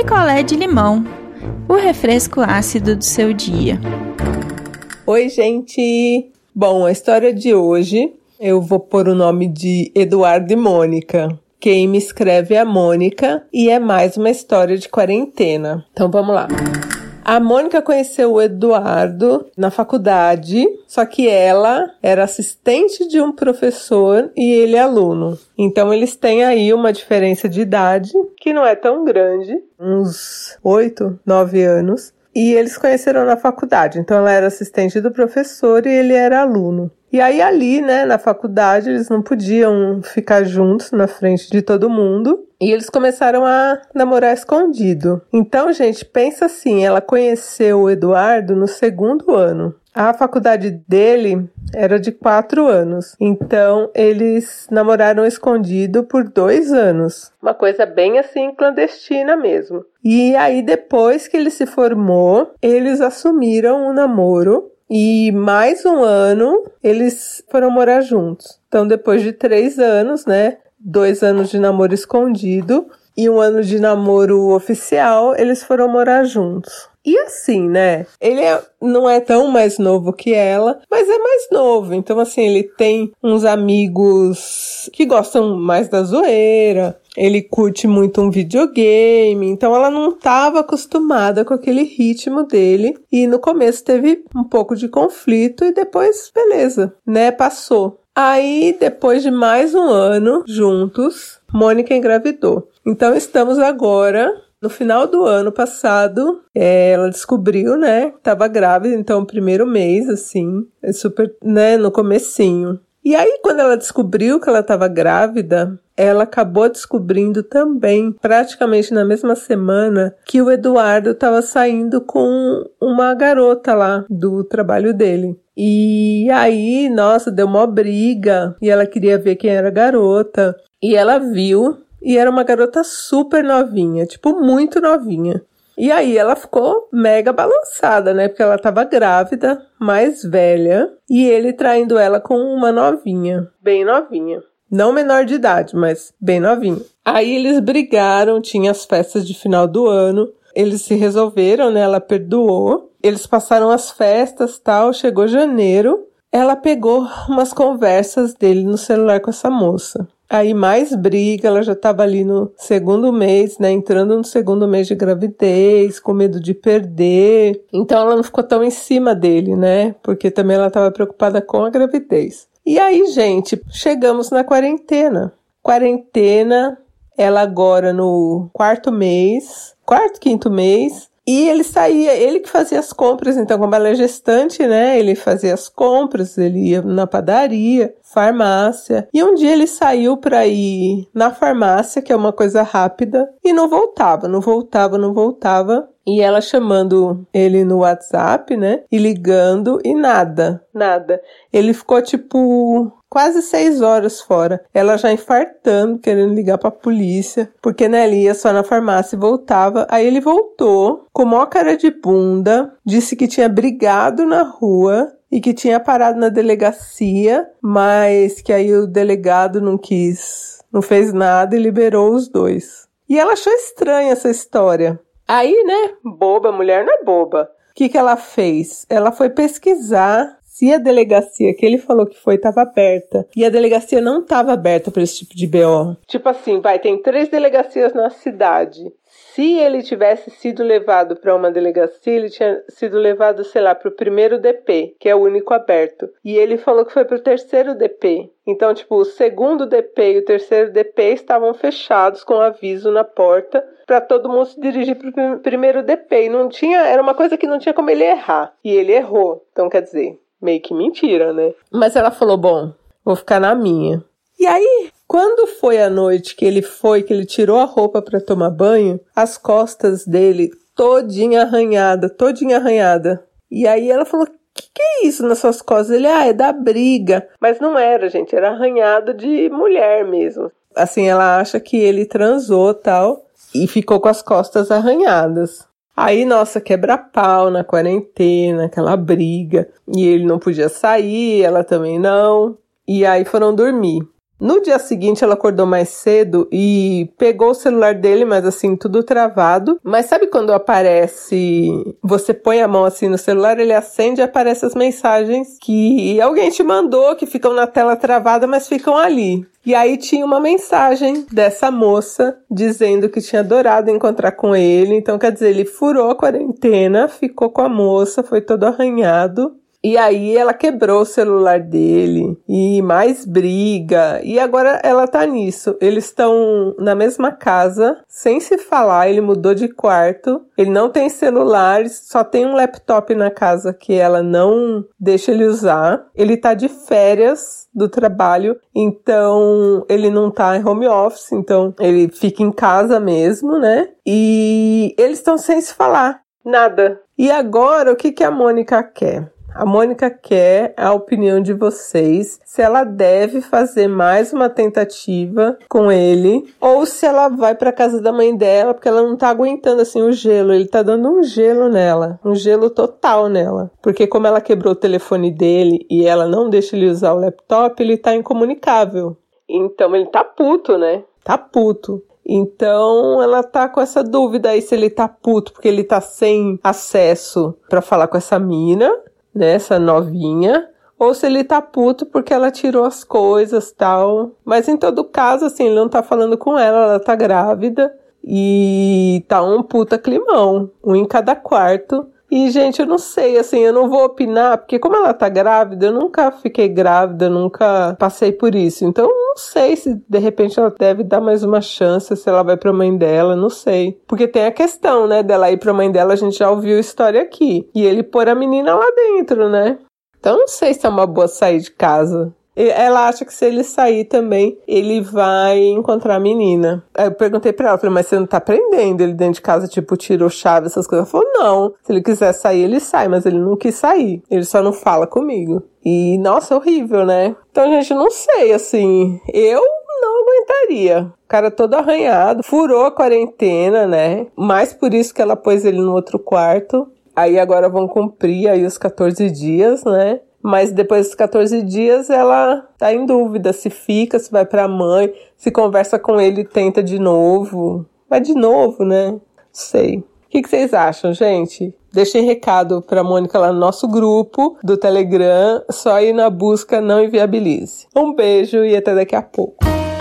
picolé de limão, o refresco ácido do seu dia. Oi, gente! Bom, a história de hoje eu vou pôr o nome de Eduardo e Mônica. Quem me escreve é a Mônica e é mais uma história de quarentena. Então vamos lá. A Mônica conheceu o Eduardo na faculdade, só que ela era assistente de um professor e ele é aluno. Então eles têm aí uma diferença de idade que não é tão grande, uns 8, 9 anos. E eles conheceram na faculdade. Então ela era assistente do professor e ele era aluno. E aí ali, né, na faculdade, eles não podiam ficar juntos na frente de todo mundo. E eles começaram a namorar escondido. Então, gente, pensa assim, ela conheceu o Eduardo no segundo ano. A faculdade dele era de quatro anos, então eles namoraram escondido por dois anos. Uma coisa bem assim clandestina mesmo. E aí, depois que ele se formou, eles assumiram o namoro e mais um ano eles foram morar juntos. Então, depois de três anos, né? Dois anos de namoro escondido e um ano de namoro oficial, eles foram morar juntos. E assim, né? Ele é, não é tão mais novo que ela, mas é mais novo. Então, assim, ele tem uns amigos que gostam mais da zoeira. Ele curte muito um videogame, então ela não estava acostumada com aquele ritmo dele. E no começo teve um pouco de conflito e depois, beleza, né? Passou. Aí, depois de mais um ano juntos, Mônica engravidou. Então, estamos agora no final do ano passado, é, ela descobriu, né, tava grávida, então primeiro mês, assim, é super, né, no comecinho. E aí, quando ela descobriu que ela estava grávida, ela acabou descobrindo também, praticamente na mesma semana, que o Eduardo estava saindo com uma garota lá do trabalho dele. E aí, nossa, deu uma briga e ela queria ver quem era a garota. E ela viu e era uma garota super novinha, tipo, muito novinha. E aí ela ficou mega balançada, né? Porque ela tava grávida, mais velha, e ele traindo ela com uma novinha, bem novinha. Não menor de idade, mas bem novinha. Aí eles brigaram, tinha as festas de final do ano. Eles se resolveram, né? Ela perdoou. Eles passaram as festas, tal, chegou janeiro. Ela pegou umas conversas dele no celular com essa moça. Aí mais briga, ela já estava ali no segundo mês, né? Entrando no segundo mês de gravidez, com medo de perder. Então ela não ficou tão em cima dele, né? Porque também ela estava preocupada com a gravidez. E aí, gente, chegamos na quarentena. Quarentena, ela agora no quarto mês, quarto, quinto mês, e ele saía, ele que fazia as compras, então, como ela é gestante, né? Ele fazia as compras, ele ia na padaria, farmácia. E um dia ele saiu para ir na farmácia, que é uma coisa rápida, e não voltava, não voltava, não voltava. E ela chamando ele no WhatsApp, né? E ligando e nada, nada. Ele ficou tipo quase seis horas fora. Ela já infartando, querendo ligar pra polícia, porque né, ele ia só na farmácia e voltava. Aí ele voltou, com maior cara de bunda, disse que tinha brigado na rua e que tinha parado na delegacia, mas que aí o delegado não quis, não fez nada e liberou os dois. E ela achou estranha essa história. Aí, né, boba, mulher não é boba. O que, que ela fez? Ela foi pesquisar se a delegacia que ele falou que foi estava aberta e a delegacia não estava aberta para esse tipo de BO. Tipo assim, vai, tem três delegacias na cidade. Se ele tivesse sido levado para uma delegacia, ele tinha sido levado, sei lá, para o primeiro DP, que é o único aberto. E ele falou que foi para o terceiro DP. Então, tipo, o segundo DP e o terceiro DP estavam fechados com aviso na porta para todo mundo se dirigir para o primeiro DP. E não tinha, era uma coisa que não tinha como ele errar. E ele errou. Então, quer dizer, meio que mentira, né? Mas ela falou: bom, vou ficar na minha. E aí, quando foi a noite que ele foi, que ele tirou a roupa para tomar banho, as costas dele todinha arranhada, todinha arranhada. E aí ela falou: que que é isso nas suas costas? Ele, ah, é da briga. Mas não era, gente, era arranhado de mulher mesmo. Assim, ela acha que ele transou tal e ficou com as costas arranhadas. Aí, nossa, quebra-pau na quarentena, aquela briga. E ele não podia sair, ela também não. E aí foram dormir. No dia seguinte, ela acordou mais cedo e pegou o celular dele, mas assim, tudo travado. Mas sabe quando aparece, você põe a mão assim no celular, ele acende e aparece as mensagens que alguém te mandou, que ficam na tela travada, mas ficam ali. E aí tinha uma mensagem dessa moça dizendo que tinha adorado encontrar com ele. Então, quer dizer, ele furou a quarentena, ficou com a moça, foi todo arranhado e aí ela quebrou o celular dele e mais briga. E agora ela tá nisso. Eles estão na mesma casa, sem se falar. Ele mudou de quarto. Ele não tem celular, só tem um laptop na casa que ela não deixa ele usar. Ele tá de férias do trabalho, então ele não tá em home office, então ele fica em casa mesmo, né? E eles estão sem se falar. Nada. E agora o que, que a Mônica quer? A Mônica quer a opinião de vocês se ela deve fazer mais uma tentativa com ele ou se ela vai para casa da mãe dela porque ela não tá aguentando assim o gelo. Ele tá dando um gelo nela, um gelo total nela. Porque como ela quebrou o telefone dele e ela não deixa ele usar o laptop, ele tá incomunicável. Então ele tá puto, né? Tá puto. Então ela tá com essa dúvida aí se ele tá puto porque ele tá sem acesso para falar com essa mina nessa novinha, ou se ele tá puto porque ela tirou as coisas tal. Mas em todo caso, assim, ele não tá falando com ela, ela tá grávida e tá um puta climão, um em cada quarto. E, gente, eu não sei, assim, eu não vou opinar, porque como ela tá grávida, eu nunca fiquei grávida, nunca passei por isso. Então, não sei se de repente ela deve dar mais uma chance, se ela vai pra mãe dela, não sei. Porque tem a questão, né, dela ir pra mãe dela, a gente já ouviu a história aqui. E ele pôr a menina lá dentro, né? Então, não sei se é uma boa sair de casa. Ela acha que se ele sair também, ele vai encontrar a menina. Aí eu perguntei pra ela, falei, mas você não tá prendendo ele dentro de casa, tipo, tirou chave, essas coisas? Ela falou, não. Se ele quiser sair, ele sai, mas ele não quis sair. Ele só não fala comigo. E, nossa, horrível, né? Então, gente, não sei, assim, eu não aguentaria. O cara todo arranhado, furou a quarentena, né? Mais por isso que ela pôs ele no outro quarto. Aí agora vão cumprir aí os 14 dias, né? Mas depois dos 14 dias ela tá em dúvida se fica, se vai pra mãe, se conversa com ele tenta de novo. Vai de novo, né? Sei. O que, que vocês acham, gente? Deixem recado pra Mônica lá no nosso grupo do Telegram, só ir na busca Não Inviabilize. Um beijo e até daqui a pouco.